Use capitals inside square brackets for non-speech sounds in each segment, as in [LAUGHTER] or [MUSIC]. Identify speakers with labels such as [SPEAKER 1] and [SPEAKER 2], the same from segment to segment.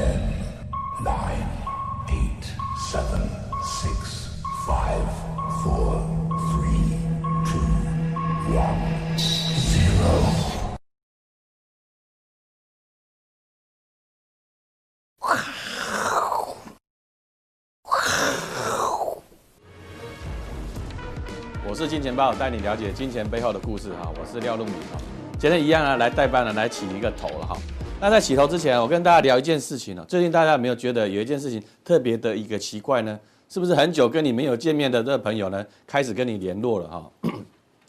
[SPEAKER 1] Ten, nine, eight, seven, six, five, four, three, two, one, zero.
[SPEAKER 2] 我是金钱豹，带你了解金钱背后的故事哈。我是廖路明哈，今天一样啊，来代班呢，来起一个头了哈。那在洗头之前，我跟大家聊一件事情呢。最近大家有没有觉得有一件事情特别的一个奇怪呢？是不是很久跟你没有见面的这个朋友呢，开始跟你联络了哈？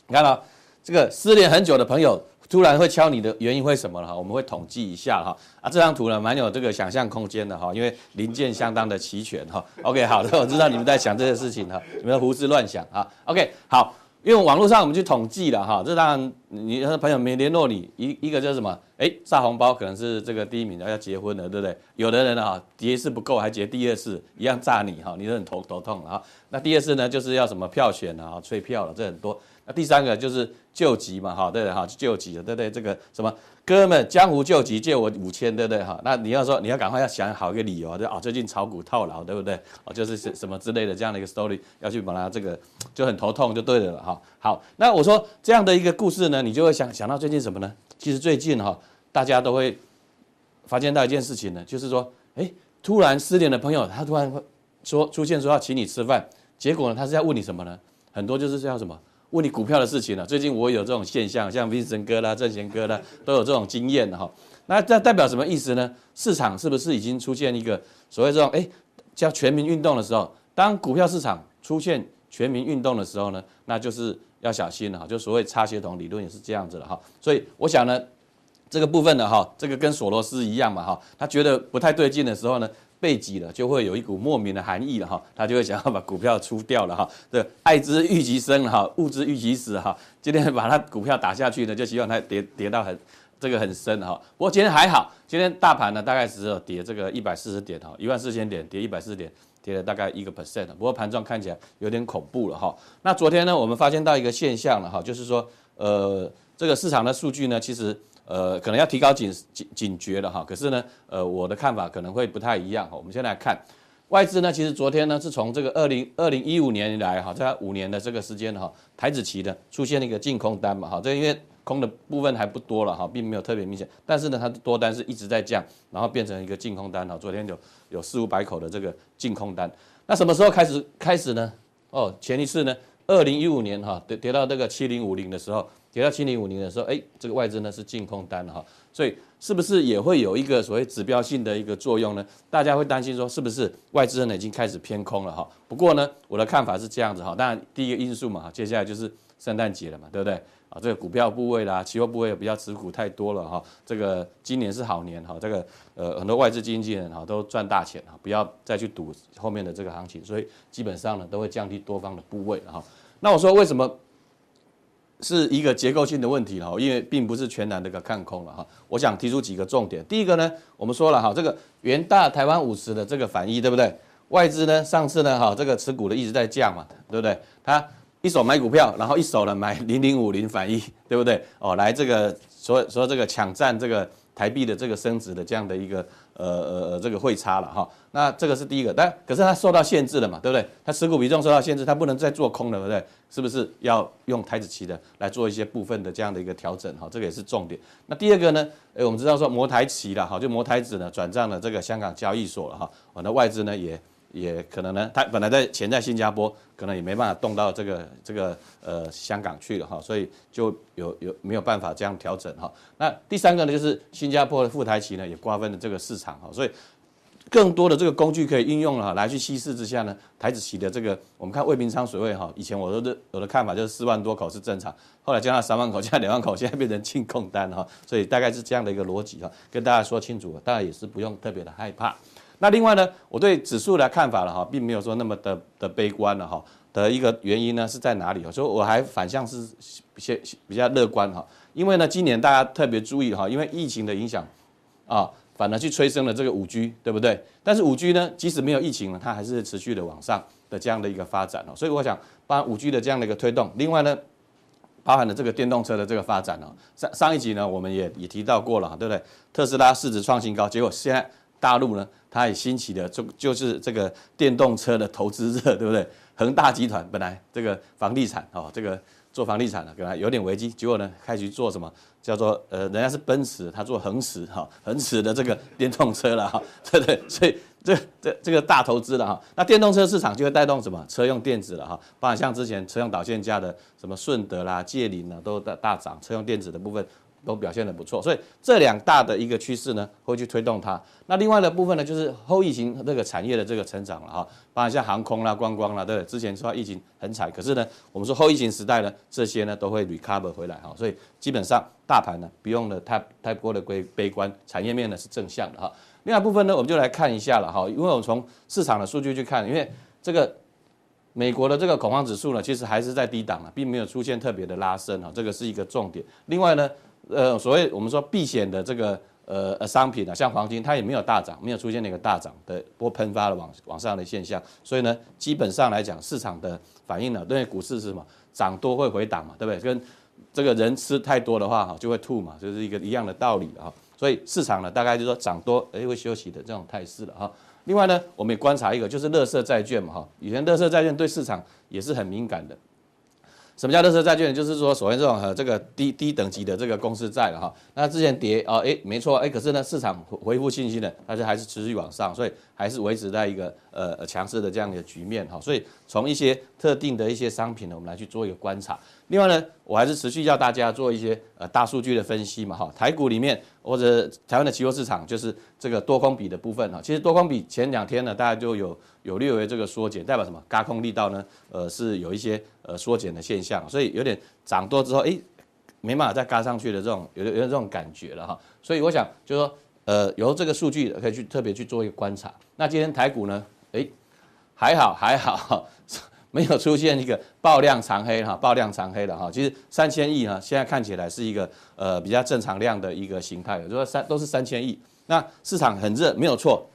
[SPEAKER 2] 你看到这个失联很久的朋友，突然会敲你的原因会什么了哈？我们会统计一下哈。啊，这张图呢，蛮有这个想象空间的哈，因为零件相当的齐全哈。OK，好的，[LAUGHS] 我知道你们在想这些事情哈，你们胡思乱想啊。OK，好。因为网络上我们去统计了哈，这当然你的朋友没联络你，一一个就是什么，哎，炸红包可能是这个第一名的要结婚了，对不对？有的人呢哈，结一次不够，还结第二次，一样炸你哈，你都很头头痛啊。那第二次呢，就是要什么票选啊，催票了，这很多。那第三个就是救急嘛，哈，对的？哈，救急了，对不对？这个什么哥们江湖救急借我五千，对不对？哈，那你要说你要赶快要想好一个理由啊，就啊最近炒股套牢，对不对？哦，就是什什么之类的这样的一个 story 要去把它这个就很头痛就对了哈。好，那我说这样的一个故事呢，你就会想想到最近什么呢？其实最近哈，大家都会发现到一件事情呢，就是说，哎，突然失联的朋友，他突然说出现说要请你吃饭，结果呢，他是要问你什么呢？很多就是叫什么？问你股票的事情了，最近我有这种现象，像 Vincent 哥啦、正贤哥啦，都有这种经验的哈。那这代表什么意思呢？市场是不是已经出现一个所谓这种哎叫全民运动的时候？当股票市场出现全民运动的时候呢，那就是要小心了哈。就所谓擦鞋童理论也是这样子的哈。所以我想呢，这个部分呢哈，这个跟索罗斯一样嘛哈，他觉得不太对劲的时候呢。背脊了，就会有一股莫名的寒意了哈，他就会想要把股票出掉了哈。这爱之欲其生哈，恶之欲其死哈。今天把它股票打下去呢，就希望它跌跌到很这个很深哈。不过今天还好，今天大盘呢大概只有跌这个一百四十点哈，一万四千点跌一百四十点，跌了大概一个 percent。不过盘状看起来有点恐怖了哈。那昨天呢，我们发现到一个现象了哈，就是说呃这个市场的数据呢，其实。呃，可能要提高警警警觉了哈。可是呢，呃，我的看法可能会不太一样哈。我们先来看外资呢，其实昨天呢是从这个二零二零一五年以来哈，在五年的这个时间哈，台指期呢出现了一个净空单嘛哈。这因为空的部分还不多了哈，并没有特别明显。但是呢，它的多单是一直在降，然后变成一个净空单哈。昨天有有四五百口的这个净空单。那什么时候开始开始呢？哦，前一次呢，二零一五年哈跌跌到这个七零五零的时候。跌到七零五零的时候，哎，这个外资呢是净空单哈，所以是不是也会有一个所谓指标性的一个作用呢？大家会担心说，是不是外资呢已经开始偏空了哈？不过呢，我的看法是这样子哈。当然，第一个因素嘛，接下来就是圣诞节了嘛，对不对？啊，这个股票部位啦，期货部位也比较持股太多了哈。这个今年是好年哈，这个呃很多外资经纪人哈都赚大钱哈，不要再去赌后面的这个行情，所以基本上呢都会降低多方的部位哈。那我说为什么？是一个结构性的问题哈，因为并不是全然的个看空了哈。我想提出几个重点。第一个呢，我们说了哈，这个元大台湾五十的这个反一，对不对？外资呢，上次呢哈，这个持股的一直在降嘛，对不对？他一手买股票，然后一手呢买零零五零反一，对不对？哦，来这个说说这个抢占这个台币的这个升值的这样的一个。呃呃呃，这个汇差了哈，那这个是第一个，但可是它受到限制了嘛，对不对？它持股比重受到限制，它不能再做空了，对不对？是不是要用台子期的来做一些部分的这样的一个调整哈？这个也是重点。那第二个呢？诶，我们知道说摩台期了哈，就摩台子呢转账了这个香港交易所了哈，哦，那外资呢也。也可能呢，他本来在钱在新加坡，可能也没办法动到这个这个呃香港去了哈，所以就有有没有办法这样调整哈。那第三个呢，就是新加坡的富台期呢也瓜分了这个市场哈，所以更多的这个工具可以应用了哈，来去稀释之下呢，台子期的这个我们看未平仓水位哈，以前我都的我的看法就是四万多口是正常，后来降到三万口，降到两万口，现在变成净空单哈，所以大概是这样的一个逻辑哈，跟大家说清楚，大家也是不用特别的害怕。那另外呢，我对指数的看法了哈，并没有说那么的的悲观了哈。的一个原因呢是在哪里？所以我还反向是比较比较乐观哈。因为呢，今年大家特别注意哈，因为疫情的影响啊，反而去催生了这个五 G，对不对？但是五 G 呢，即使没有疫情呢，它还是持续的往上的这样的一个发展哦。所以我想，把五 G 的这样的一个推动，另外呢，包含了这个电动车的这个发展哦。上上一集呢，我们也也提到过了，对不对？特斯拉市值创新高，结果现在。大陆呢，它也兴起了就就是这个电动车的投资热，对不对？恒大集团本来这个房地产哦，这个做房地产的本来有点危机，结果呢，开始做什么？叫做呃，人家是奔驰，他做恒驰哈，恒驰的这个电动车了哈，对不对？所以这这这个大投资了哈，那电动车市场就会带动什么？车用电子了哈，包括像之前车用导线架的什么顺德啦、界霖啦，都大大涨，车用电子的部分。都表现得不错，所以这两大的一个趋势呢，会去推动它。那另外的部分呢，就是后疫情这个产业的这个成长了哈，包括像航空啦、观光啦，对不对？之前说疫情很惨，可是呢，我们说后疫情时代呢，这些呢都会 recover 回来哈。所以基本上大盘呢，不用了太太过的悲悲观，产业面呢是正向的哈。另外部分呢，我们就来看一下了哈，因为我们从市场的数据去看，因为这个美国的这个恐慌指数呢，其实还是在低档了，并没有出现特别的拉升哈，这个是一个重点。另外呢，呃，所谓我们说避险的这个呃呃商品啊，像黄金，它也没有大涨，没有出现那个大涨的波喷发的往往上的现象，所以呢，基本上来讲，市场的反应呢，对股市是什么？涨多会回档嘛，对不对？跟这个人吃太多的话哈，就会吐嘛，就是一个一样的道理哈。所以市场呢，大概就是说涨多哎会休息的这种态势了哈。另外呢，我们也观察一个，就是垃圾债券嘛哈，以前垃圾债券对市场也是很敏感的。什么叫垃圾债券？就是说，首先这种呃这个低低等级的这个公司债了哈，那之前跌啊，哎，没错，哎，可是呢，市场回复信心呢，它就还是持续往上，所以还是维持在一个呃强势的这样的局面哈。所以从一些特定的一些商品呢，我们来去做一个观察。另外呢，我还是持续要大家做一些呃大数据的分析嘛哈。台股里面或者台湾的期货市场，就是这个多空比的部分哈。其实多空比前两天呢，大家就有有略微这个缩减，代表什么？轧空力道呢？呃，是有一些呃缩减的现象，所以有点涨多之后，哎，没办法再轧上去的这种有有这种感觉了哈。所以我想就是说，呃，由这个数据可以去特别去做一个观察。那今天台股呢，哎，还好还好。没有出现一个爆量长黑哈，爆量长黑的哈，其实三千亿哈，现在看起来是一个呃比较正常量的一个形态，就是说三都是三千亿，那市场很热没有错，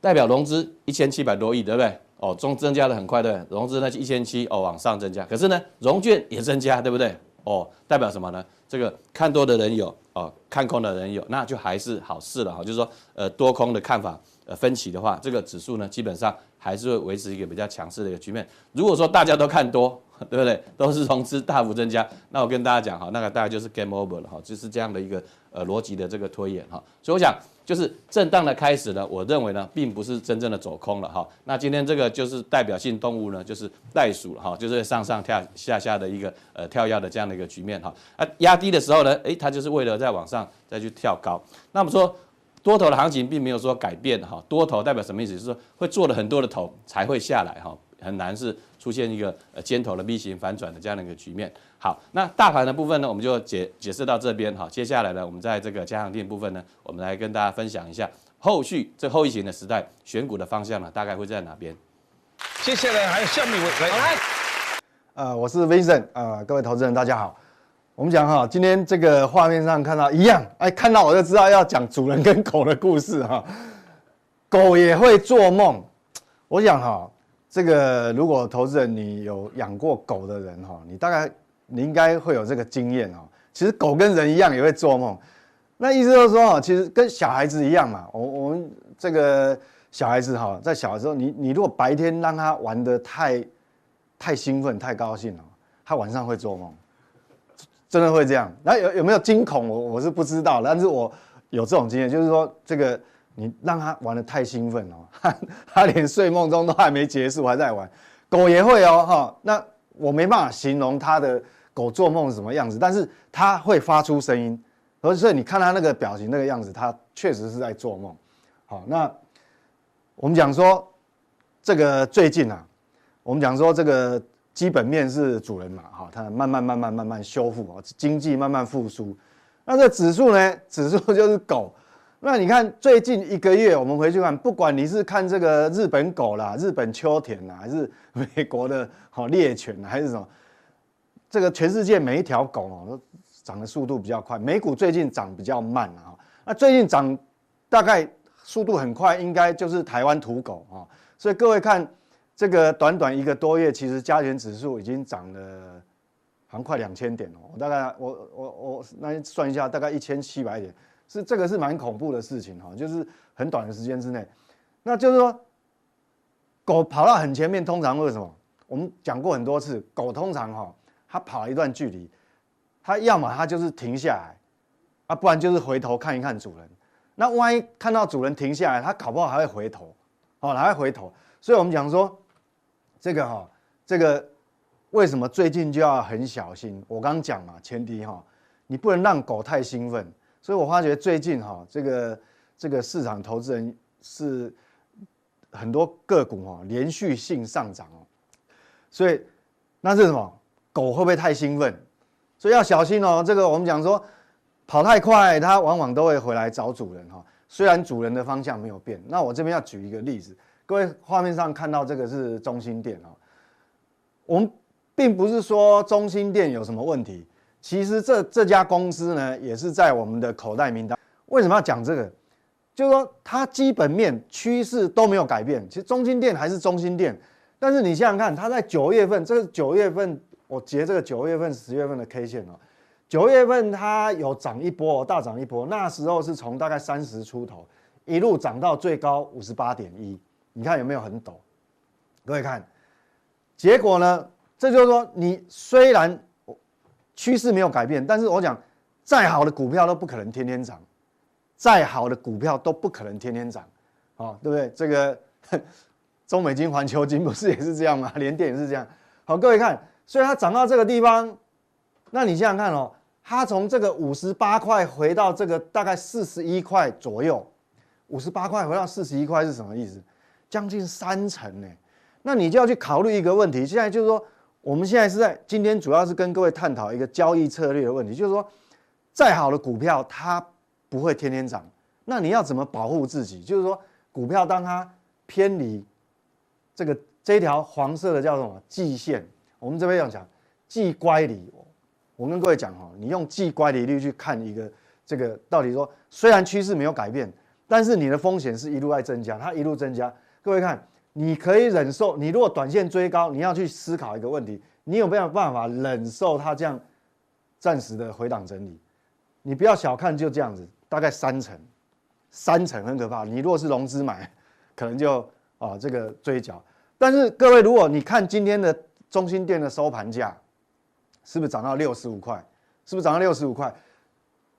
[SPEAKER 2] 代表融资一千七百多亿对不对？哦，中增加的很快对，融资呢一千七哦往上增加，可是呢融券也增加对不对？哦，代表什么呢？这个看多的人有哦，看空的人有，那就还是好事了哈，就是说呃多空的看法呃分歧的话，这个指数呢基本上。还是会维持一个比较强势的一个局面。如果说大家都看多，[LAUGHS] 对不对？都是融资大幅增加，那我跟大家讲哈，那个大概就是 game over 了哈，就是这样的一个呃逻辑的这个推演哈。所以我想，就是震荡的开始呢，我认为呢，并不是真正的走空了哈。那今天这个就是代表性动物呢，就是袋鼠了哈，就是上上跳下下的一个呃跳跃的这样的一个局面哈。啊，压低的时候呢，诶，它就是为了再往上再去跳高。那么说。多头的行情并没有说改变哈，多头代表什么意思？就是说会做了很多的头才会下来哈，很难是出现一个呃尖头的 V 型反转的这样的一个局面。好，那大盘的部分呢，我们就解解释到这边哈。接下来呢，我们在这个加强錠部分呢，我们来跟大家分享一下后续这后疫情的时代选股的方向呢，大概会在哪边？
[SPEAKER 3] 接下来还有下面一位来，
[SPEAKER 4] 呃，我是 Vincent，呃，各位投资人大家好。我们讲哈，今天这个画面上看到一样，哎，看到我就知道要讲主人跟狗的故事哈。狗也会做梦，我想哈，这个如果投资人你有养过狗的人哈，你大概你应该会有这个经验哈。其实狗跟人一样也会做梦，那意思就是说，其实跟小孩子一样嘛。我我们这个小孩子哈，在小的时候，你你如果白天让他玩得太太兴奋、太高兴了，他晚上会做梦。真的会这样？那有有没有惊恐？我我是不知道，但是我有这种经验，就是说这个你让他玩得太兴奋哦，他 [LAUGHS] 他连睡梦中都还没结束，还在玩。狗也会哦，哈。那我没办法形容他的狗做梦是什么样子，但是他会发出声音，所以你看他那个表情那个样子，他确实是在做梦。好，那我们讲说这个最近啊，我们讲说这个。基本面是主人嘛，哈，它慢慢慢慢慢慢修复啊，经济慢慢复苏。那这指数呢？指数就是狗。那你看最近一个月，我们回去看，不管你是看这个日本狗啦、日本秋田啦，还是美国的好猎犬还是什么，这个全世界每一条狗哦都涨的速度比较快。美股最近涨比较慢啊，那最近涨大概速度很快，应该就是台湾土狗啊。所以各位看。这个短短一个多月，其实加权指数已经涨了，好像快两千点哦。大概我我我那算一下，大概一千七百点，是这个是蛮恐怖的事情哈，就是很短的时间之内，那就是说，狗跑到很前面，通常为什么？我们讲过很多次，狗通常哈，它跑一段距离，它要么它就是停下来，啊，不然就是回头看一看主人。那万一看到主人停下来，它搞不好还会回头，哦，还会回头。所以我们讲说，这个哈，这个为什么最近就要很小心？我刚刚讲嘛，前提哈，你不能让狗太兴奋。所以我发觉最近哈，这个这个市场投资人是很多个股哈连续性上涨哦。所以那是什么？狗会不会太兴奋？所以要小心哦。这个我们讲说，跑太快，它往往都会回来找主人哈。虽然主人的方向没有变，那我这边要举一个例子。各位画面上看到这个是中心店啊，我们并不是说中心店有什么问题，其实这这家公司呢也是在我们的口袋名单。为什么要讲这个？就是说它基本面趋势都没有改变，其实中心店还是中心店，但是你想想看，它在九月份，这个九月份我截这个九月份、十月份的 K 线哦，九月份它有涨一波，大涨一波，那时候是从大概三十出头一路涨到最高五十八点一。你看有没有很陡？各位看，结果呢？这就是说，你虽然趋势没有改变，但是我讲，再好的股票都不可能天天涨，再好的股票都不可能天天涨，啊，对不对？这个 [LAUGHS] 中美金、环球金不是也是这样吗？[LAUGHS] 联电也是这样。好，各位看，所以它涨到这个地方，那你想想看哦，它从这个五十八块回到这个大概四十一块左右，五十八块回到四十一块是什么意思？将近三成呢，那你就要去考虑一个问题。现在就是说，我们现在是在今天主要是跟各位探讨一个交易策略的问题，就是说，再好的股票它不会天天涨，那你要怎么保护自己？就是说，股票当它偏离这个这条黄色的叫什么季线，我们这边要讲季乖离。我跟各位讲哈，你用季乖离率去看一个这个到底说，虽然趋势没有改变，但是你的风险是一路在增加，它一路增加。各位看，你可以忍受。你如果短线追高，你要去思考一个问题：你有没有办法忍受它这样暂时的回档整理？你不要小看就这样子，大概三成，三成很可怕。你如果是融资买，[LAUGHS] 可能就啊这个追缴。但是各位，如果你看今天的中心店的收盘价，是不是涨到六十五块？是不是涨到六十五块？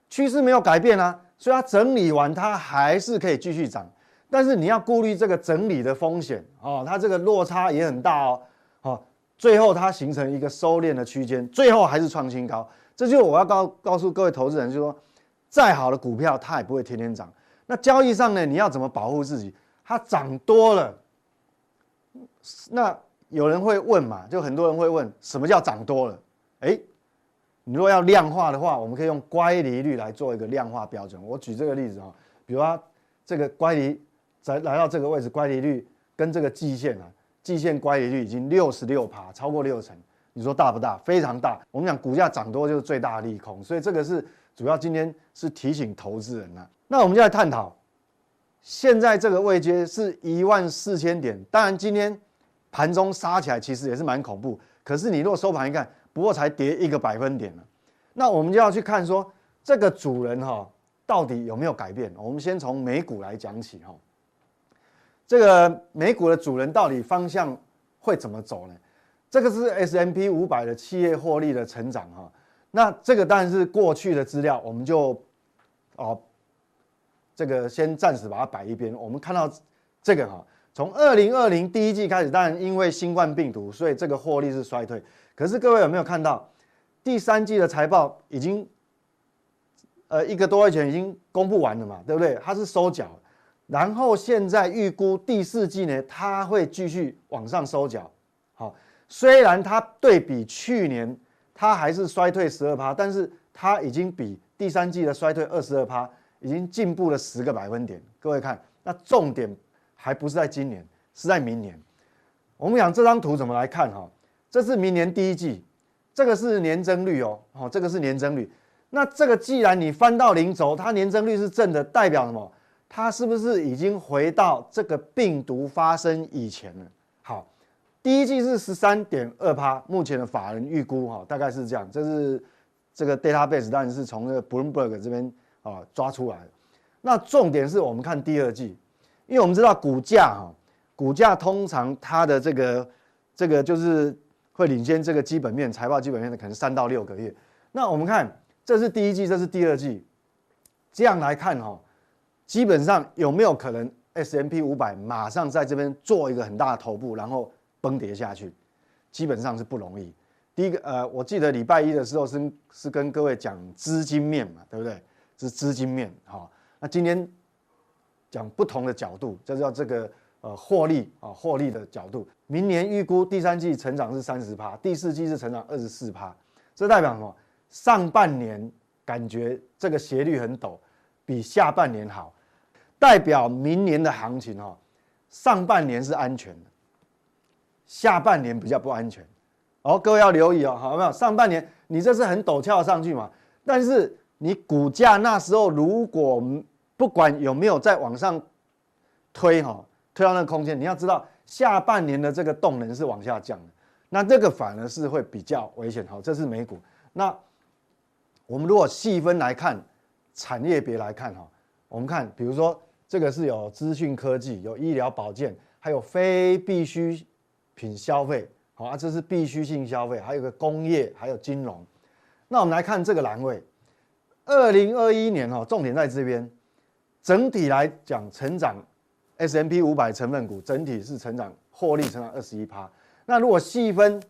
[SPEAKER 4] 趋势没有改变啊，所以它整理完，它还是可以继续涨。但是你要顾虑这个整理的风险哦，它这个落差也很大哦，好，最后它形成一个收敛的区间，最后还是创新高。这就我要告告诉各位投资人，就是说，再好的股票它也不会天天涨。那交易上呢，你要怎么保护自己？它涨多了，那有人会问嘛，就很多人会问，什么叫涨多了？诶，你如果要量化的话，我们可以用乖离率来做一个量化标准。我举这个例子哈，比如说这个乖离。来来到这个位置，乖离率跟这个季线啊，季线乖离率已经六十六趴，超过六成，你说大不大？非常大。我们讲股价涨多就是最大利空，所以这个是主要今天是提醒投资人啊。那我们就来探讨，现在这个位阶是一万四千点，当然今天盘中杀起来其实也是蛮恐怖，可是你如果收盘一看，不过才跌一个百分点了，那我们就要去看说这个主人哈到底有没有改变？我们先从美股来讲起哈。这个美股的主人到底方向会怎么走呢？这个是 S M P 五百的企业获利的成长哈。那这个当然是过去的资料，我们就哦，这个先暂时把它摆一边。我们看到这个哈，从二零二零第一季开始，当然因为新冠病毒，所以这个获利是衰退。可是各位有没有看到第三季的财报已经呃一个多月前已经公布完了嘛？对不对？它是收脚。然后现在预估第四季呢，它会继续往上收脚。好，虽然它对比去年，它还是衰退十二趴，但是它已经比第三季的衰退二十二趴，已经进步了十个百分点。各位看，那重点还不是在今年，是在明年。我们讲这张图怎么来看哈？这是明年第一季，这个是年增率哦，好，这个是年增率。那这个既然你翻到零轴，它年增率是正的，代表什么？它是不是已经回到这个病毒发生以前了？好，第一季是十三点二趴，目前的法人预估哈，大概是这样。这是这个 database，当然是从这个 Bloomberg 这边啊抓出来。那重点是我们看第二季，因为我们知道股价哈，股价通常它的这个这个就是会领先这个基本面财报基本面的可能三到六个月。那我们看这是第一季，这是第二季，这样来看哈，基本上有没有可能 S M P 五百马上在这边做一个很大的头部，然后崩跌下去？基本上是不容易。第一个，呃，我记得礼拜一的时候是是跟各位讲资金面嘛，对不对？是资金面，好。那今天讲不同的角度，就叫这个呃获利啊，获利的角度。明年预估第三季成长是三十趴，第四季是成长二十四趴，这代表什么？上半年感觉这个斜率很陡，比下半年好，代表明年的行情哈，上半年是安全的，下半年比较不安全。哦，各位要留意哦，好没有？上半年你这是很陡峭上去嘛，但是你股价那时候如果不管有没有再往上推哈，推到那个空间，你要知道下半年的这个动能是往下降的，那这个反而是会比较危险。好，这是美股。那我们如果细分来看，产业别来看哈，我们看比如说这个是有资讯科技、有医疗保健，还有非必需品消费。好啊，这是必需性消费，还有个工业，还有金融。那我们来看这个栏位，二零二一年哈，重点在这边，整体来讲成长 S M P 五百成分股整体是成长，获利成长二十一趴。那如果细分，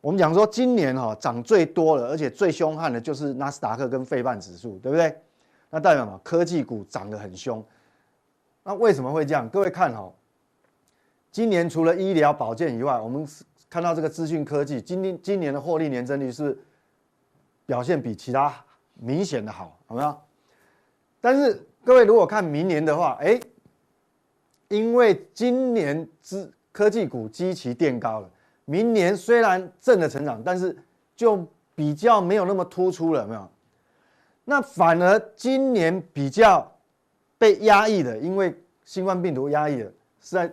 [SPEAKER 4] 我们讲说今年哈涨最多的，而且最凶悍的就是纳斯达克跟费半指数，对不对？那代表什么？科技股涨得很凶。那为什么会这样？各位看哈，今年除了医疗保健以外，我们看到这个资讯科技，今年今年的获利年增率是表现比其他明显的好，有没有？但是各位如果看明年的话，哎，因为今年资科技股基期垫高了，明年虽然正的成长，但是就比较没有那么突出了，有没有？那反而今年比较被压抑的，因为新冠病毒压抑的是在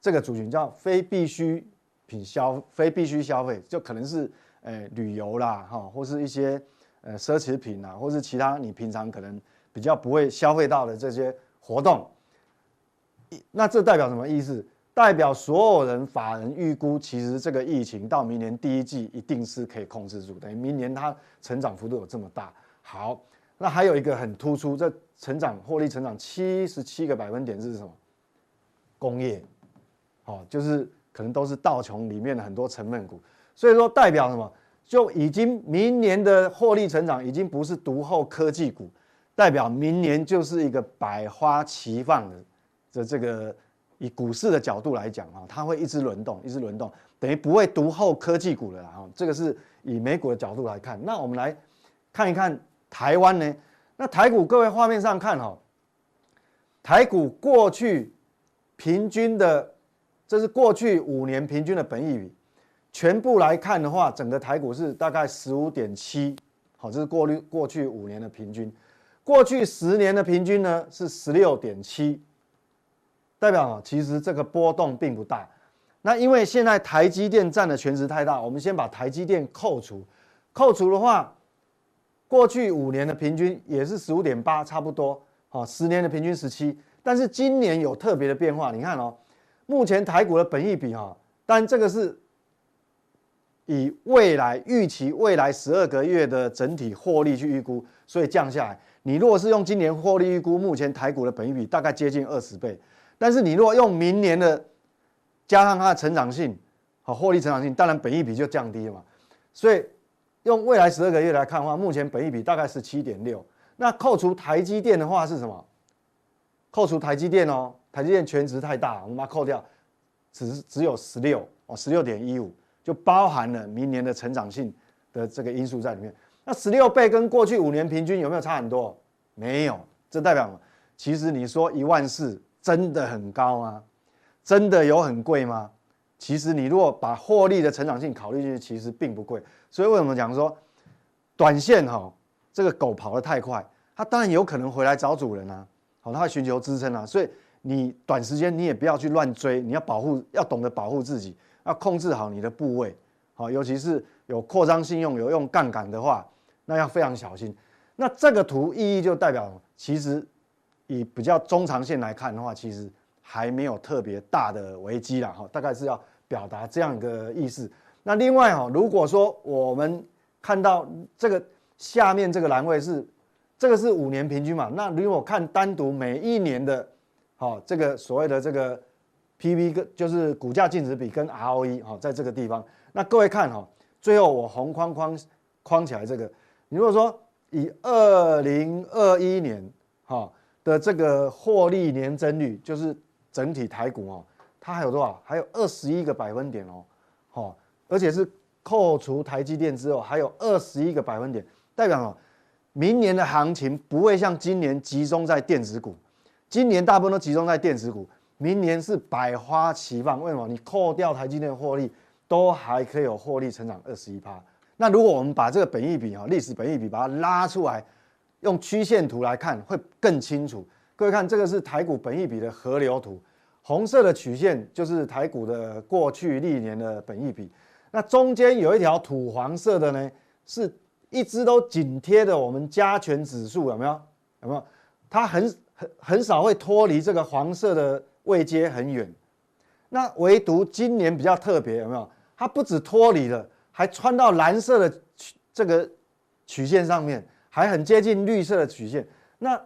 [SPEAKER 4] 这个族群叫非必需。品消非必需消费，就可能是呃旅游啦哈，或是一些呃奢侈品啊，或是其他你平常可能比较不会消费到的这些活动。那这代表什么意思？代表所有人法人预估，其实这个疫情到明年第一季一定是可以控制住，等于明年它成长幅度有这么大。好，那还有一个很突出，这成长获利成长七十七个百分点是什么？工业，好，就是。可能都是道琼里面的很多成分股，所以说代表什么？就已经明年的获利成长已经不是独后科技股，代表明年就是一个百花齐放的这这个以股市的角度来讲啊，它会一直轮动，一直轮动，等于不会独后科技股了啊。这个是以美股的角度来看。那我们来看一看台湾呢？那台股各位画面上看哈，台股过去平均的。这是过去五年平均的本益比，全部来看的话，整个台股是大概十五点七，好，这是过滤过去五年的平均，过去十年的平均呢是十六点七，代表啊，其实这个波动并不大。那因为现在台积电占的权值太大，我们先把台积电扣除，扣除的话，过去五年的平均也是十五点八，差不多，好，十年的平均十七，但是今年有特别的变化，你看哦。目前台股的本益比哈，但这个是以未来预期未来十二个月的整体获利去预估，所以降下来。你如果是用今年获利预估，目前台股的本益比大概接近二十倍。但是你如果用明年的加上它的成长性，好，获利成长性，当然本益比就降低了嘛。所以用未来十二个月来看的话，目前本益比大概是七点六。那扣除台积电的话是什么？扣除台积电哦。台积电权值太大，我们把它扣掉，只只有十六哦，十六点一五，就包含了明年的成长性的这个因素在里面。那十六倍跟过去五年平均有没有差很多？没有，这代表？其实你说一万四真的很高吗？真的有很贵吗？其实你如果把获利的成长性考虑进去，其实并不贵。所以为什么讲说短线哈，这个狗跑得太快，它当然有可能回来找主人啊，好，它会寻求支撑啊，所以。你短时间你也不要去乱追，你要保护，要懂得保护自己，要控制好你的部位，好，尤其是有扩张信用、有用杠杆的话，那要非常小心。那这个图意义就代表，其实以比较中长线来看的话，其实还没有特别大的危机了哈。大概是要表达这样一个意思。那另外哈，如果说我们看到这个下面这个栏位是这个是五年平均嘛，那如果看单独每一年的，好这个所谓的这个 P/V 跟就是股价净值比跟 ROE 哈，在这个地方，那各位看哈，最后我红框框框起来这个，你如果说。以二零二一年哈的这个获利年增率，就是整体台股哦，它还有多少？还有二十一个百分点哦，哈，而且是扣除台积电之后，还有二十一个百分点，代表哦，明年的行情不会像今年集中在电子股，今年大部分都集中在电子股，明年是百花齐放。为什么？你扣掉台积电的获利，都还可以有获利成长二十一趴。那如果我们把这个本益比哈，历史本益比把它拉出来，用曲线图来看会更清楚。各位看，这个是台股本益比的河流图，红色的曲线就是台股的过去历年的本益比。那中间有一条土黄色的呢，是一直都紧贴的我们加权指数，有没有？有没有？它很很很少会脱离这个黄色的位阶很远。那唯独今年比较特别，有没有？它不止脱离了。还穿到蓝色的曲这个曲线上面，还很接近绿色的曲线。那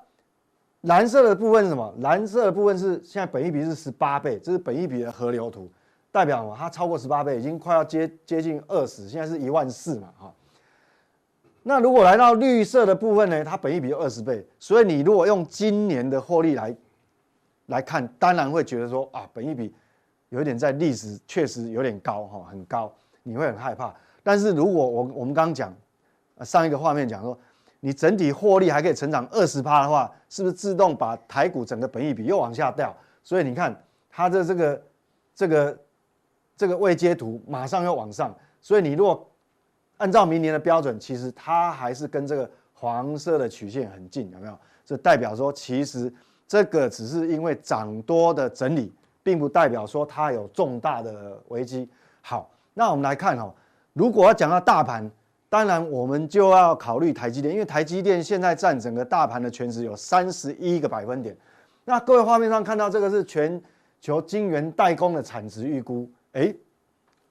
[SPEAKER 4] 蓝色的部分是什么？蓝色的部分是现在本益比是十八倍，这是本益比的河流图，代表嘛，它超过十八倍，已经快要接接近二十，现在是一万四嘛，哈。那如果来到绿色的部分呢？它本益比有二十倍，所以你如果用今年的获利来来看，当然会觉得说啊，本益比有一点在历史确实有点高哈，很高，你会很害怕。但是如果我我们刚刚讲，上一个画面讲说，你整体获利还可以成长二十趴的话，是不是自动把台股整个本益比又往下掉？所以你看它的这个这个这个位阶图马上又往上。所以你如果按照明年的标准，其实它还是跟这个黄色的曲线很近，有没有？这代表说，其实这个只是因为涨多的整理，并不代表说它有重大的危机。好，那我们来看哈。如果要讲到大盘，当然我们就要考虑台积电，因为台积电现在占整个大盘的全值有三十一个百分点。那各位画面上看到这个是全球晶圆代工的产值预估，哎，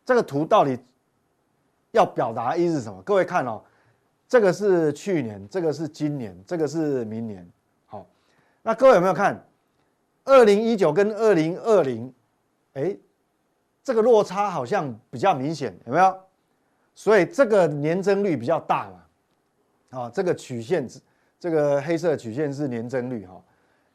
[SPEAKER 4] 这个图到底要表达意思是什么？各位看哦，这个是去年，这个是今年，这个是明年。好，那各位有没有看二零一九跟二零二零？哎，这个落差好像比较明显，有没有？所以这个年增率比较大嘛，啊，这个曲线，这个黑色曲线是年增率哈，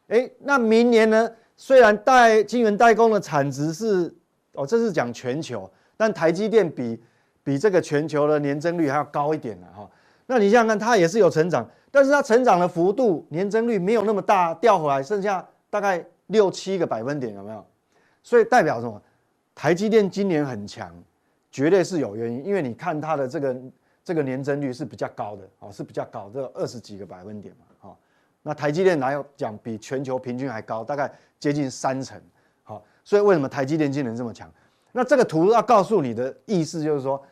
[SPEAKER 4] 哎，那明年呢？虽然代晶圆代工的产值是，哦，这是讲全球，但台积电比比这个全球的年增率还要高一点呢哈。那你想想看，它也是有成长，但是它成长的幅度年增率没有那么大，掉回来剩下大概六七个百分点，有没有？所以代表什么？台积电今年很强。绝对是有原因，因为你看它的这个这个年增率是比较高的，哦，是比较高，这二十几个百分点嘛，哈。那台积电来讲比全球平均还高，大概接近三成，好，所以为什么台积电今年这么强？那这个图要告诉你的意思就是说，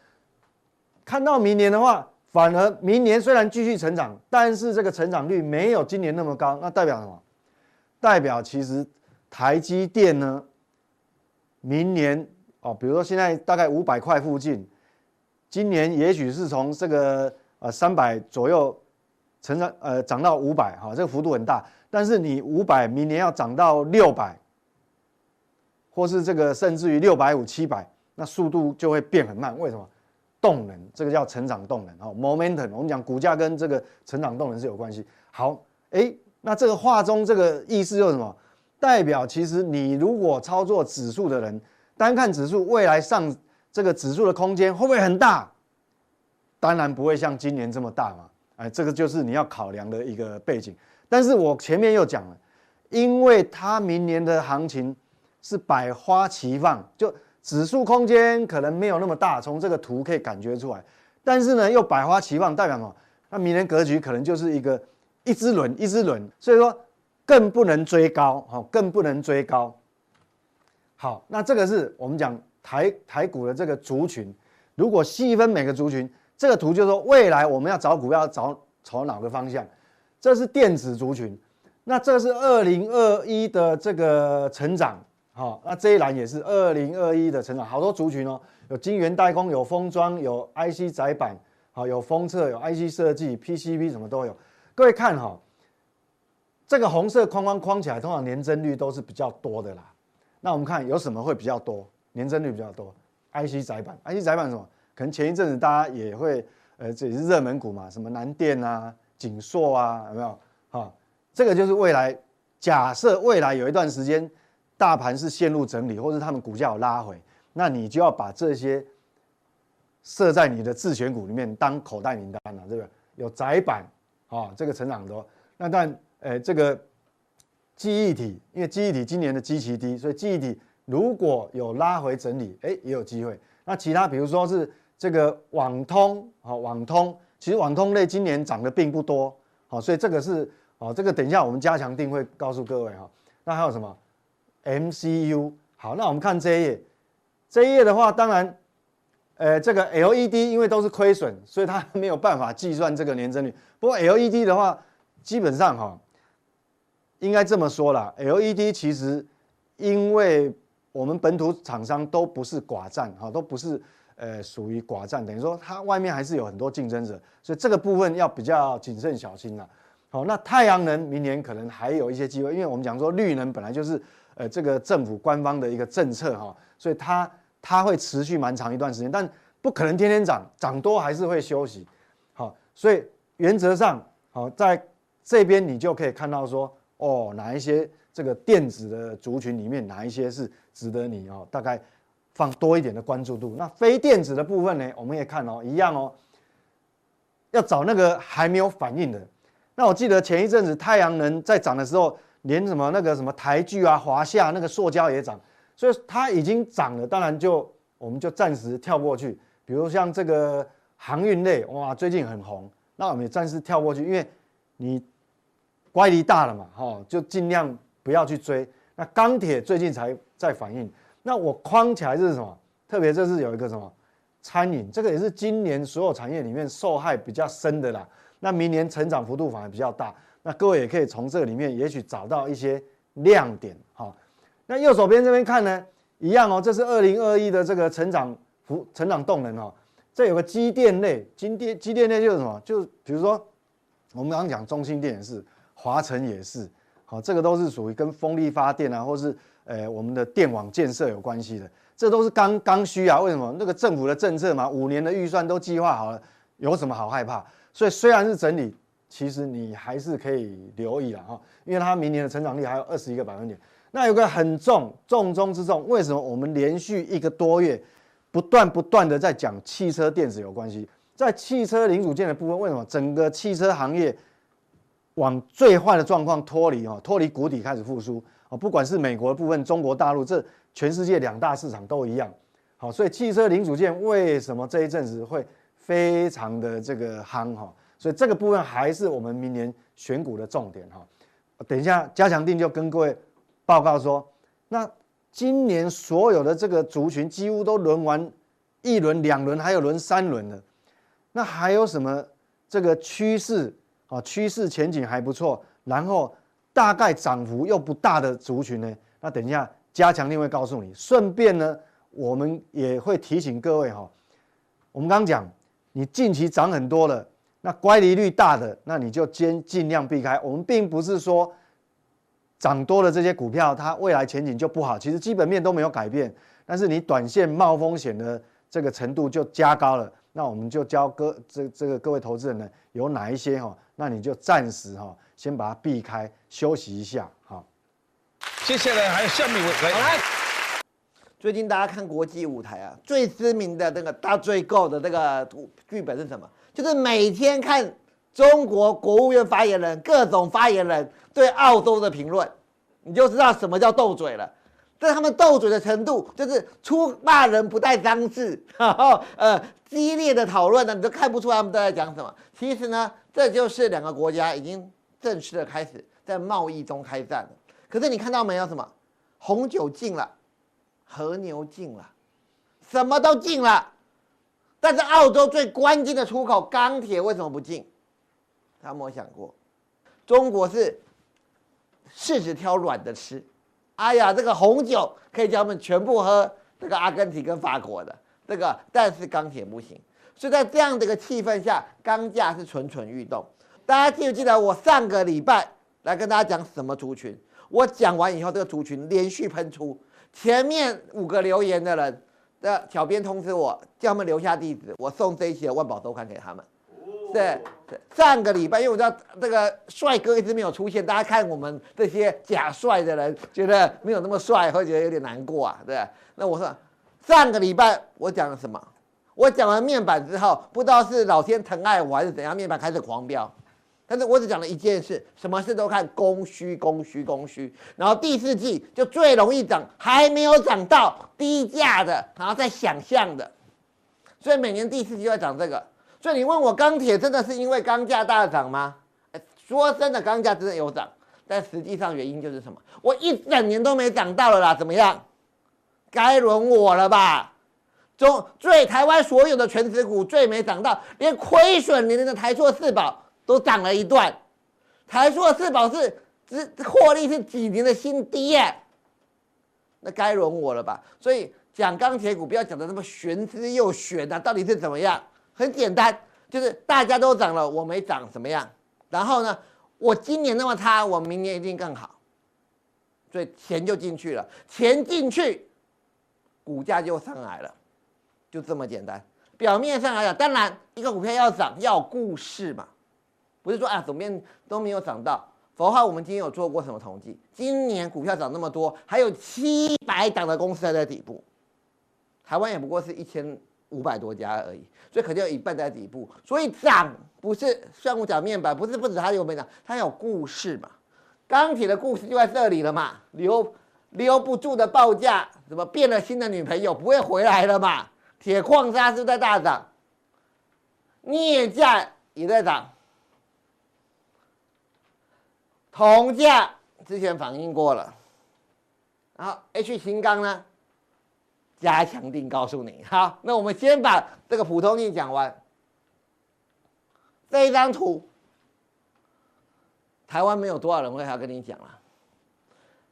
[SPEAKER 4] 看到明年的话，反而明年虽然继续成长，但是这个成长率没有今年那么高，那代表什么？代表其实台积电呢，明年。哦，比如说现在大概五百块附近，今年也许是从这个呃三百左右成长呃涨到五百哈，这个幅度很大。但是你五百明年要涨到六百，或是这个甚至于六百五七百，那速度就会变很慢。为什么？动能，这个叫成长动能哦，momentum。我们讲股价跟这个成长动能是有关系。好，哎，那这个画中这个意思就是什么？代表其实你如果操作指数的人。单看指数，未来上这个指数的空间会不会很大？当然不会像今年这么大嘛。哎，这个就是你要考量的一个背景。但是我前面又讲了，因为它明年的行情是百花齐放，就指数空间可能没有那么大，从这个图可以感觉出来。但是呢，又百花齐放，代表什么？那明年格局可能就是一个一支轮一支轮，所以说更不能追高，哈，更不能追高。好，那这个是我们讲台台股的这个族群，如果细分每个族群，这个图就是说未来我们要找股票找朝哪个方向？这是电子族群，那这是二零二一的这个成长，好，那这一栏也是二零二一的成长，好多族群哦，有晶圆代工，有封装，有 IC 载板，好，有封测，有 IC 设计，PCB 什么都有。各位看哈，这个红色框框框起来，通常年增率都是比较多的啦。那我们看有什么会比较多，年增率比较多？IC 载板，IC 载板什么？可能前一阵子大家也会，呃，这也是热门股嘛，什么南电啊。景硕啊，有没有？哈，这个就是未来。假设未来有一段时间，大盘是陷入整理，或者他们股价有拉回，那你就要把这些设在你的自选股里面当口袋名单了，对不对？有窄板啊，这个成长多。那但，呃，这个记忆体，因为记忆体今年的基期低，所以记忆体如果有拉回整理，哎，也有机会。那其他比如说是这个网通，好，网通。其实网通类今年涨得并不多，好，所以这个是哦，这个等一下我们加强定会告诉各位哈。那还有什么 MCU？好，那我们看这一页，这一页的话，当然，呃，这个 LED 因为都是亏损，所以它没有办法计算这个年增率。不过 LED 的话，基本上哈，应该这么说啦，LED 其实因为我们本土厂商都不是寡占哈，都不是。呃，属于寡占，等于说它外面还是有很多竞争者，所以这个部分要比较谨慎小心了。好，那太阳能明年可能还有一些机会，因为我们讲说绿能本来就是呃这个政府官方的一个政策哈，所以它它会持续蛮长一段时间，但不可能天天涨，涨多还是会休息。好，所以原则上好在这边你就可以看到说哦，哪一些这个电子的族群里面哪一些是值得你哦大概。放多一点的关注度。那非电子的部分呢？我们也看哦，一样哦，要找那个还没有反应的。那我记得前一阵子太阳能在涨的时候，连什么那个什么台聚啊、华夏那个塑胶也涨，所以它已经涨了。当然就我们就暂时跳过去。比如像这个航运类，哇，最近很红，那我们也暂时跳过去，因为你乖离大了嘛，哈，就尽量不要去追。那钢铁最近才在反应。那我框起来是什么？特别这是有一个什么餐饮，这个也是今年所有产业里面受害比较深的啦。那明年成长幅度反而比较大。那各位也可以从这里面也许找到一些亮点。好，那右手边这边看呢，一样哦，这是二零二一的这个成长幅成长动能哦。这有个机电类，机电机电类就是什么？就比如说我们刚刚讲中兴电视，华城也是，好，这个都是属于跟风力发电啊，或是。呃，我们的电网建设有关系的，这都是刚刚需啊。为什么？那个政府的政策嘛，五年的预算都计划好了，有什么好害怕？所以虽然是整理，其实你还是可以留意了哈，因为它明年的成长率还有二十一个百分点。那有个很重重中之重，为什么我们连续一个多月不断不断的在讲汽车电子有关系？在汽车零组件的部分，为什么整个汽车行业往最坏的状况脱离哈，脱离谷底开始复苏？啊，不管是美国的部分，中国大陆，这全世界两大市场都一样。好，所以汽车零组件为什么这一阵子会非常的这个夯哈？所以这个部分还是我们明年选股的重点哈。等一下加强定就跟各位报告说，那今年所有的这个族群几乎都轮完一轮、两轮，还有轮三轮的，那还有什么这个趋势啊？趋势前景还不错，然后。大概涨幅又不大的族群呢？那等一下加强錠会告诉你。顺便呢，我们也会提醒各位哈，我们刚刚讲，你近期涨很多了，那乖离率大的，那你就尽尽量避开。我们并不是说涨多了这些股票它未来前景就不好，其实基本面都没有改变，但是你短线冒风险的这个程度就加高了。那我们就教各这这个各位投资人呢，有哪一些哈？那你就暂时哈。先把它避开，休息一下，好。
[SPEAKER 3] 接下来还有下面一位来。来
[SPEAKER 5] 最近大家看国际舞台啊，最知名的那个大追购的那个剧本是什么？就是每天看中国国务院发言人、各种发言人对澳洲的评论，你就知道什么叫斗嘴了。这他们斗嘴的程度，就是出骂人不带脏字，[LAUGHS] 然后呃激烈的讨论呢，你都看不出他们都在讲什么。其实呢，这就是两个国家已经。正式的开始在贸易中开战了，可是你看到没有？什么红酒禁了，和牛禁了，什么都禁了。但是澳洲最关键的出口钢铁为什么不禁？他有没有想过，中国是柿子挑软的吃？哎呀，这个红酒可以叫他们全部喝这个阿根廷跟法国的这个，但是钢铁不行。所以在这样的一个气氛下，钢价是蠢蠢欲动。大家记不记得我上个礼拜来跟大家讲什么族群？我讲完以后，这个族群连续喷出。前面五个留言的人的小编通知我，叫他们留下地址，我送这一期的万宝周刊给他们。对，上个礼拜，因为我知道这个帅哥一直没有出现，大家看我们这些假帅的人觉得没有那么帅，会觉得有点难过啊。对，那我说上个礼拜我讲了什么？我讲完面板之后，不知道是老天疼爱我还是怎样，面板开始狂飙。但是我只讲了一件事，什么事都看供需，供需，供需。然后第四季就最容易涨，还没有涨到低价的，然后再想象的。所以每年第四季会涨这个。所以你问我钢铁真的是因为钢价大涨吗？说真的，钢价真的有涨，但实际上原因就是什么？我一整年都没涨到了啦，怎么样？该轮我了吧？中最台湾所有的权值股最没涨到，连亏损年的台塑四宝都涨了一段，台塑四宝是只获利是几年的新低耶，那该轮我了吧？所以讲钢铁股不要讲的那么玄之又玄啊，到底是怎么样？很简单，就是大家都涨了，我没涨怎么样？然后呢，我今年那么差，我明年一定更好，所以钱就进去了，钱进去，股价就上来了。就这么简单，表面上来讲，当然一个股票要涨要故事嘛，不是说啊，怎么样都没有涨到。否则话，我们今天有做过什么统计？今年股票涨那么多，还有七百档的公司还在底部，台湾也不过是一千五百多家而已，所以肯定有一半在底部。所以涨不是像我讲面板，不是不止它有没涨，它有故事嘛。钢铁的故事就在这里了嘛，留留不住的报价，怎么变了心的女朋友不会回来了嘛？铁矿砂是在大涨，镍价也在涨，铜价之前反映过了，然后 H 型钢呢，加强定告诉你，好，那我们先把这个普通錠讲完。这一张图，台湾没有多少人会要跟你讲了。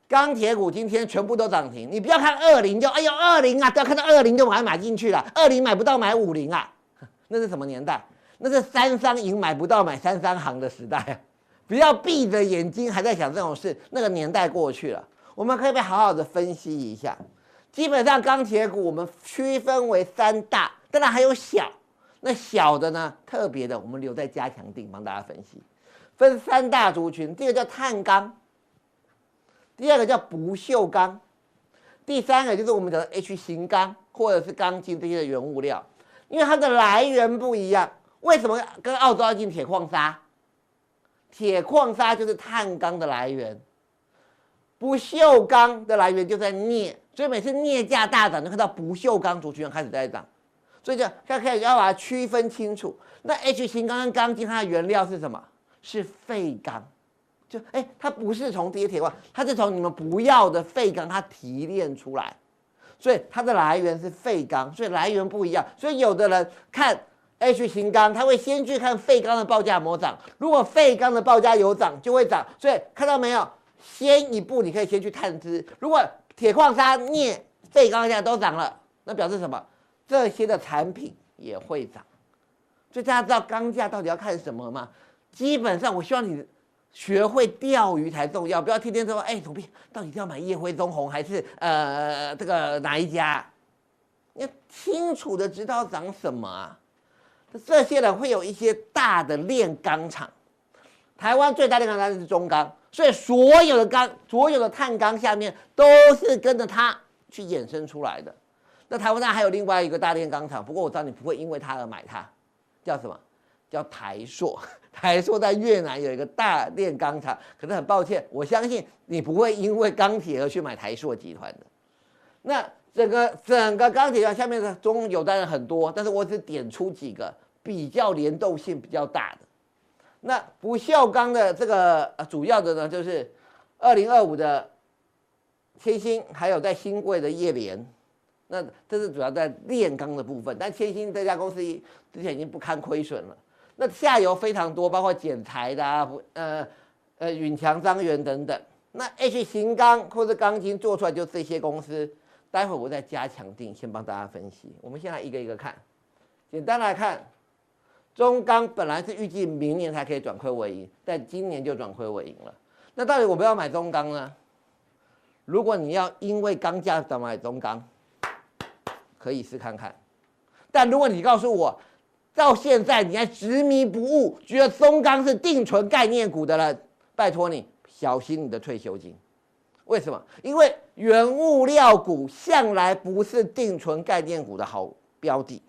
[SPEAKER 5] 钢铁股今天全部都涨停，你不要看二零就哎呦二零啊，不要看到二零就买买进去了，二零买不到买五零啊，[LAUGHS] 那是什么年代？那是三商银买不到买三商行的时代！不要闭着眼睛还在想这种事，那个年代过去了。我们可以不好好的分析一下？基本上钢铁股我们区分为三大，当然还有小，那小的呢，特别的我们留在加强定帮大家分析，分三大族群，第一个叫碳钢。第二个叫不锈钢，第三个就是我们讲的 H 型钢或者是钢筋这些的原物料，因为它的来源不一样。为什么跟澳洲要进铁矿砂？铁矿砂就是碳钢的来源，不锈钢的来源就在镍，所以每次镍价大涨，就看到不锈钢族群开始在涨，所以就要开始要把它区分清楚。那 H 型钢跟钢筋它的原料是什么？是废钢。就哎，它不是从这些铁矿，它是从你们不要的废钢，它提炼出来，所以它的来源是废钢，所以来源不一样。所以有的人看 H 型钢，他会先去看废钢的报价有没有涨。如果废钢的报价有涨，就会涨。所以看到没有？先一步你可以先去探知。如果铁矿砂、镍、废钢现在都涨了，那表示什么？这些的产品也会涨。所以大家知道钢价到底要看什么吗？基本上，我希望你。学会钓鱼才重要，不要天天说，哎，左边到底要买烨辉中红还是呃这个哪一家？你要清楚的知道涨什么啊。这些人会有一些大的炼钢厂，台湾最大的炼钢厂是中钢，所以所有的钢，所有的碳钢下面都是跟着它去衍生出来的。那台湾那还有另外一个大炼钢厂，不过我知道你不会因为它而买它，叫什么？叫台塑。[LAUGHS] 台塑在越南有一个大炼钢厂，可是很抱歉，我相信你不会因为钢铁而去买台塑集团的。那整个整个钢铁下面的中游当然很多，但是我只点出几个比较联动性比较大的。那不锈钢的这个主要的呢，就是二零二五的千兴，还有在新贵的叶联。那这是主要在炼钢的部分，但千兴这家公司之前已经不堪亏损了。那下游非常多，包括剪裁的啊，呃呃允强张元等等。那 H 型钢或者钢筋做出来就这些公司，待会我再加强定，先帮大家分析。我们先来一个一个看。简单来看，中钢本来是预计明年才可以转亏为盈，但今年就转亏为盈了。那到底我不要买中钢呢？如果你要因为钢价涨买中钢，可以试看看。但如果你告诉我，到现在你还执迷不悟，觉得中钢是定存概念股的人，拜托你。小心你的退休金，为什么？因为原物料股向来不是定存概念股的好标的。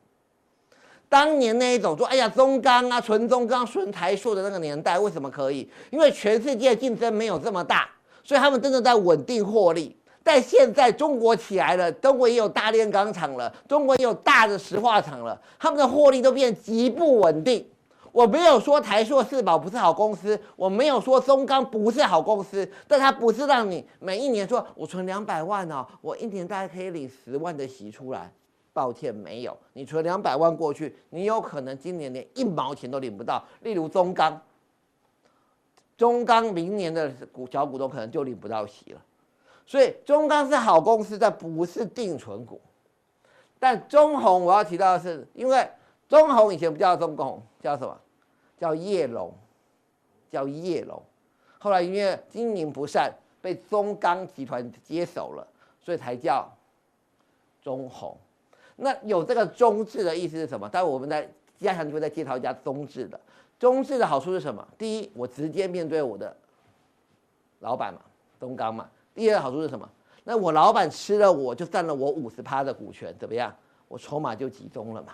[SPEAKER 5] 当年那一种说，哎呀，中钢啊，纯中钢、纯台塑的那个年代，为什么可以？因为全世界竞争没有这么大，所以他们真的在稳定获利。但现在中国起来了，中国也有大炼钢厂了，中国也有大的石化厂了，他们的获利都变极不稳定。我没有说台塑四宝不是好公司，我没有说中钢不是好公司，但它不是让你每一年说我存两百万哦，我一年大概可以领十万的息出来。抱歉，没有，你存两百万过去，你有可能今年连一毛钱都领不到。例如中钢，中钢明年的股小股东可能就领不到息了。所以中钢是好公司，但不是定存股。但中红我要提到的是，因为中红以前不叫中鸿，叫什么？叫叶龙，叫叶龙，后来因为经营不善，被中钢集团接手了，所以才叫中红。那有这个“中”字的意思是什么？待会我们在加强就会再介绍一家“中”字的。中字的好处是什么？第一，我直接面对我的老板嘛，东钢嘛。第二个好处是什么？那我老板吃了我就占了我五十趴的股权，怎么样？我筹码就集中了嘛。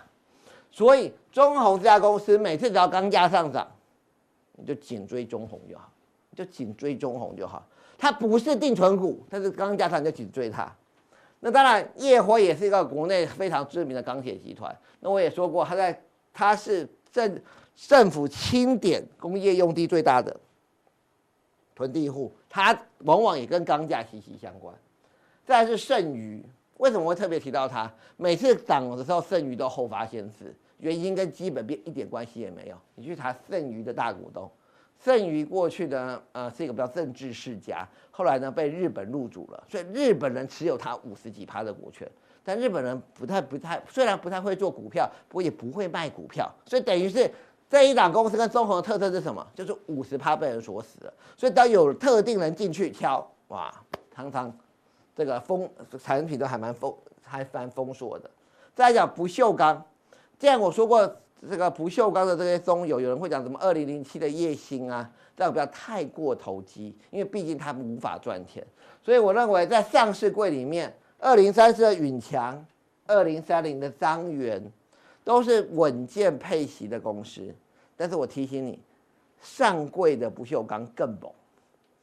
[SPEAKER 5] 所以中鸿这家公司每次只要钢价上涨，你就紧追中鸿就好，就紧追中鸿就好。它不是定存股，但是钢价上你就紧追它。那当然，业辉也是一个国内非常知名的钢铁集团。那我也说过，它在它是政政府清点工业用地最大的囤地户，它往往也跟钢价息息相关。再是盛余。为什么会特别提到它？每次涨的时候，盛余都后发先至，原因跟基本面一点关系也没有。你去查盛余的大股东，剩余过去呢，呃，是一个比较政治世家，后来呢被日本入主了，所以日本人持有它五十几趴的股权。但日本人不太不太，虽然不太会做股票，不过也不会卖股票，所以等于是这一档公司跟中鸿的特色是什么？就是五十趴被人锁死了。所以当有特定人进去挑，哇，常常。这个封产品都还蛮封，还蛮封锁的。再来讲不锈钢，既然我说过这个不锈钢的这些中游，有人会讲什么二零零七的叶星啊，这样不要太过投机，因为毕竟他们无法赚钱。所以我认为在上市柜里面，二零三四的允强，二零三零的彰源，都是稳健配息的公司。但是我提醒你，上柜的不锈钢更猛。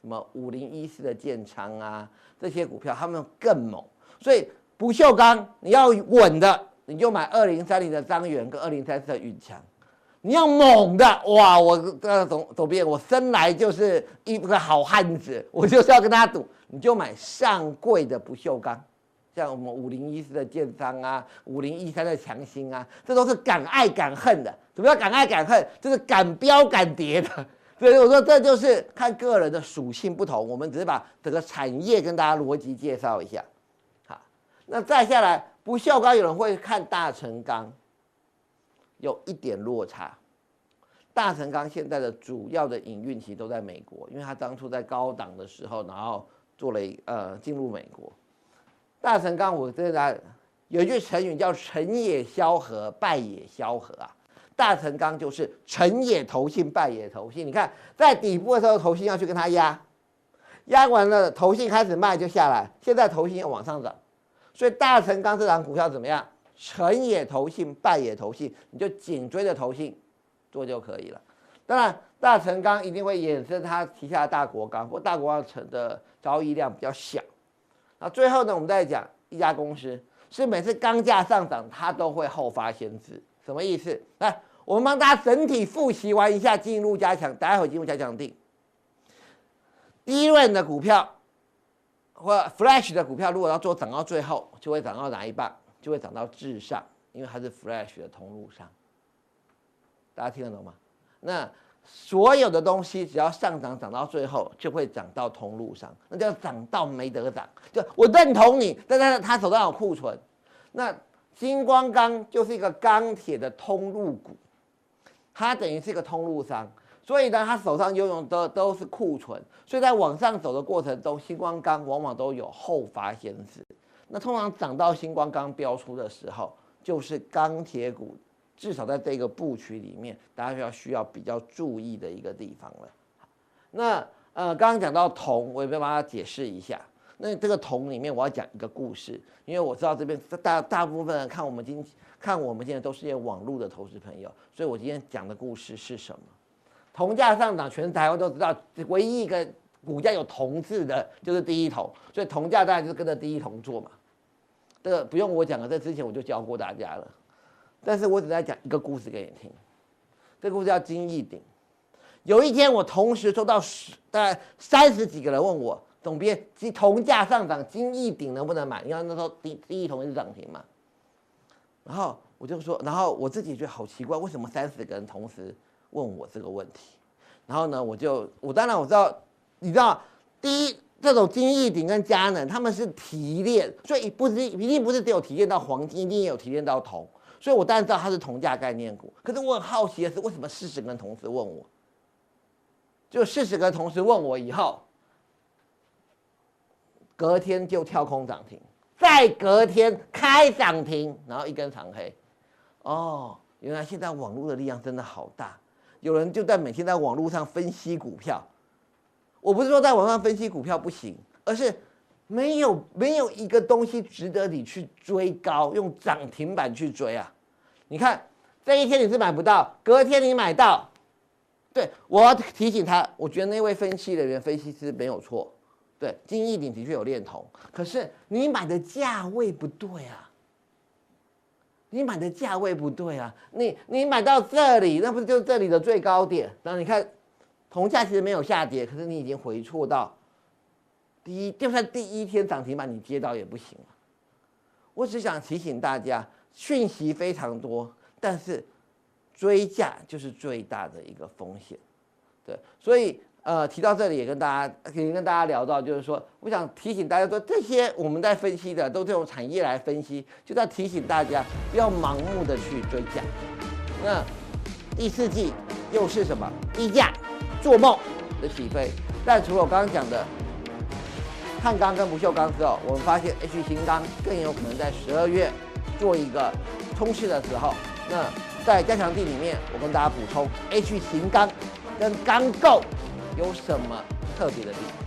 [SPEAKER 5] 什么五零一四的建昌啊，这些股票他们更猛，所以不锈钢你要稳的，你就买二零三零的彰源跟二零三四的允强。你要猛的，哇，我这个总总编，我生来就是一个好汉子，我就是要跟他赌，你就买上柜的不锈钢，像我们五零一四的建商啊，五零一三的强兴啊，这都是敢爱敢恨的。什么叫敢爱敢恨？就是敢飙敢跌的。所以我说，这就是看个人的属性不同。我们只是把整个产业跟大家逻辑介绍一下。好，那再下来，不锈钢有人会看大成钢，有一点落差。大成钢现在的主要的营运其实都在美国，因为他当初在高档的时候，然后做了一呃进入美国。大成钢，我真的有一句成语叫“成也萧何，败也萧何”啊。大成钢就是成也投信，败也投信。你看，在底部的时候，投信要去跟他压，压完了，投信开始卖就下来。现在投信要往上涨，所以大成钢这档股票怎么样？成也投信，败也投信，你就紧追着投信做就可以了。当然，大成钢一定会衍生它旗下的大国钢，不过大国钢成的交易量比较小。那最后呢，我们再讲一家公司，是每次钢价上涨，它都会后发先至，什么意思？来。我们帮大家整体复习完一下，进入加强，待会进入加强定。第一轮的股票或 Flash 的股票，如果要做涨到最后，就会涨到哪一棒？就会涨到至上，因为它是 Flash 的通路上。大家听得懂吗？那所有的东西只要上涨，涨到最后就会涨到通路上，那叫涨到没得涨。就我认同你，但是他手上有库存。那金光钢就是一个钢铁的通路股，它等于是一个通路商，所以呢，他手上拥有的都是库存，所以在往上走的过程中，新光钢往往都有后发先至。那通常涨到新光钢标出的时候，就是钢铁股。至少在这个布局里面，大家需要需要比较注意的一个地方了。那呃，刚刚讲到铜，我也帮大家解释一下。那这个铜里面，我要讲一个故事，因为我知道这边大大部分人看我们今看我们现在都是些网络的投资朋友，所以我今天讲的故事是什么？铜价上涨，全台湾都知道，唯一一个股价有铜字的就是第一铜，所以铜价当然就是跟着第一铜做嘛。这个不用我讲了，这之前我就教过大家了。但是我只在讲一个故事给你听，这个故事叫金义鼎。有一天，我同时收到十大概三十几个人问我，总编，金铜价上涨，金义鼎能不能买？因为那时候第第一铜是涨停嘛。然后我就说，然后我自己觉得好奇怪，为什么三十个人同时问我这个问题？然后呢，我就我当然我知道，你知道，第一这种金义鼎跟佳能他们是提炼，所以不是一定不是只有提炼到黄金，一定也有提炼到铜。所以，我当然知道它是铜价概念股。可是我很好奇的是，为什么四十个同时问我？就四十个同时问我以后，隔天就跳空涨停，再隔天开涨停，然后一根长黑。哦，原来现在网络的力量真的好大。有人就在每天在网络上分析股票。我不是说在网上分析股票不行，而是。没有没有一个东西值得你去追高，用涨停板去追啊！你看这一天你是买不到，隔天你买到。对，我要提醒他，我觉得那位分析人员分析师没有错。对，金义鼎的确有恋童，可是你买的价位不对啊！你买的价位不对啊！你你买到这里，那不是就是这里的最高点？然后你看，铜价其实没有下跌，可是你已经回错到。第一，就算第一天涨停板你接到也不行。我只想提醒大家，讯息非常多，但是追价就是最大的一个风险。对，所以呃，提到这里也跟大家，也跟大家聊到，就是说，我想提醒大家说，这些我们在分析的都这种产业来分析，就在提醒大家不要盲目的去追价。那第四季又是什么？低价做梦的起飞。但除了我刚刚讲的。碳钢跟不锈钢之后，我们发现 H 型钢更有可能在十二月做一个冲刺的时候。那在加强地里面，我跟大家补充，H 型钢跟钢构有什么特别的地方？